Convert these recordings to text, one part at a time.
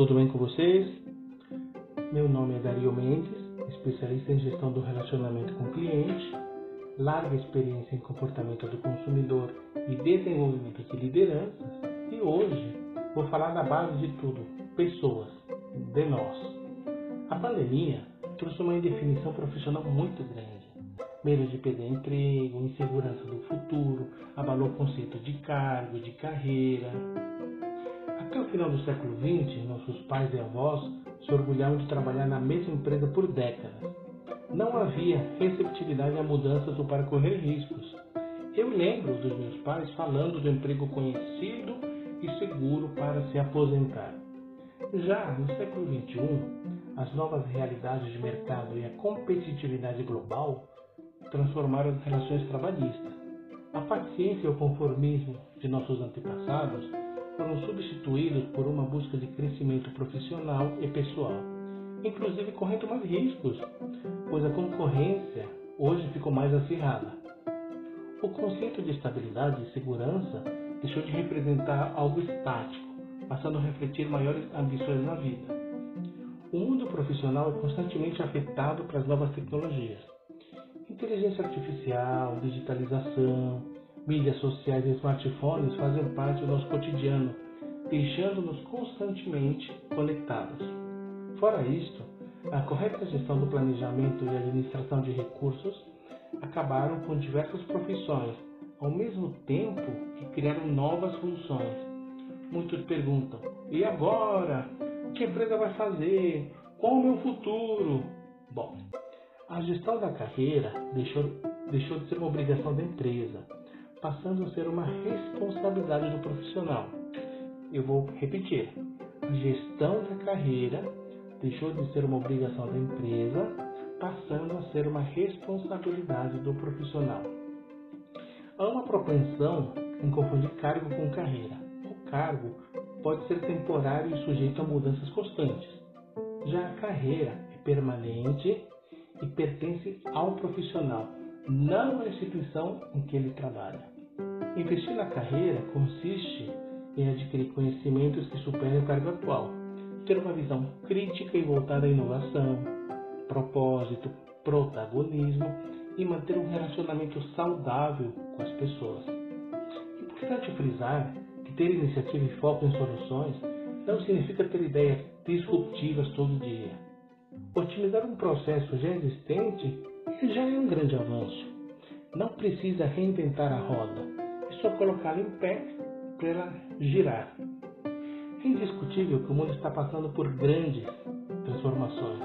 tudo bem com vocês? Meu nome é Dario Mendes, especialista em gestão do relacionamento com o cliente, larga experiência em comportamento do consumidor e desenvolvimento de lideranças, e hoje vou falar da base de tudo, pessoas, de nós. A pandemia trouxe uma indefinição profissional muito grande. Medo de perder emprego, insegurança do futuro, abalou o conceito de cargo, de carreira, até o final do século XX, nossos pais e avós se orgulhavam de trabalhar na mesma empresa por décadas. Não havia receptividade a mudanças ou para correr riscos. Eu lembro dos meus pais falando do emprego conhecido e seguro para se aposentar. Já no século XXI, as novas realidades de mercado e a competitividade global transformaram as relações trabalhistas. A paciência e o conformismo de nossos antepassados foram substituídos por uma busca de crescimento profissional e pessoal, inclusive correndo mais riscos, pois a concorrência hoje ficou mais acirrada. O conceito de estabilidade e segurança deixou de representar algo estático, passando a refletir maiores ambições na vida. O mundo profissional é constantemente afetado pelas novas tecnologias. Inteligência artificial, digitalização, Mídias sociais e smartphones fazem parte do nosso cotidiano, deixando-nos constantemente conectados. Fora isto, a correta gestão do planejamento e administração de recursos acabaram com diversas profissões, ao mesmo tempo que criaram novas funções. Muitos perguntam: e agora? O que a empresa vai fazer? Qual o meu futuro? Bom, a gestão da carreira deixou, deixou de ser uma obrigação da empresa passando a ser uma responsabilidade do profissional. Eu vou repetir: gestão da carreira deixou de ser uma obrigação da empresa, passando a ser uma responsabilidade do profissional. Há uma propensão em confundir cargo com carreira. O cargo pode ser temporário e sujeito a mudanças constantes. Já a carreira é permanente e pertence ao profissional, não à instituição em que ele trabalha. Investir na carreira consiste em adquirir conhecimentos que superem o cargo atual, ter uma visão crítica e voltada à inovação, propósito, protagonismo e manter um relacionamento saudável com as pessoas. Importante frisar que ter iniciativa e foco em soluções não significa ter ideias disruptivas todo dia. Otimizar um processo já existente já é um grande avanço. Não precisa reinventar a roda só colocá-la em pé para ela girar. É indiscutível que o mundo está passando por grandes transformações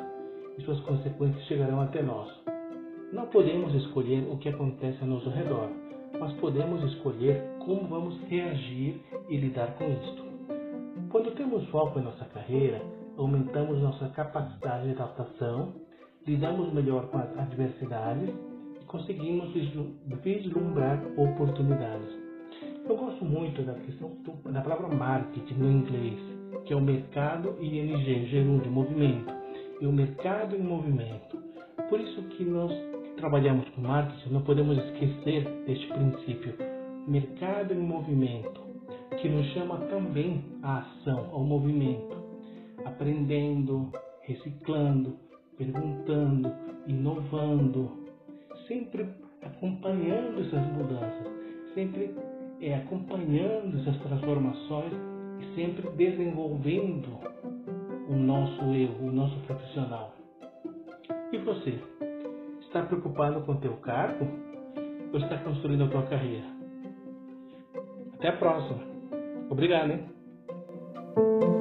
e suas consequências chegarão até nós. Não podemos escolher o que acontece ao nosso redor, mas podemos escolher como vamos reagir e lidar com isto. Quando temos foco em nossa carreira, aumentamos nossa capacidade de adaptação, lidamos melhor com as adversidades e conseguimos vislumbrar oportunidades. Eu gosto muito da questão do, da palavra marketing no inglês, que é o mercado ING, gerúndio, movimento. E o mercado em movimento. Por isso que nós que trabalhamos com marketing não podemos esquecer deste princípio. Mercado em movimento, que nos chama também à ação, ao movimento. Aprendendo, reciclando, perguntando, inovando, sempre acompanhando essas mudanças, sempre é, acompanhando essas transformações e sempre desenvolvendo o nosso eu, o nosso profissional. E você? Está preocupado com o teu cargo ou está construindo a tua carreira? Até a próxima. Obrigado, hein?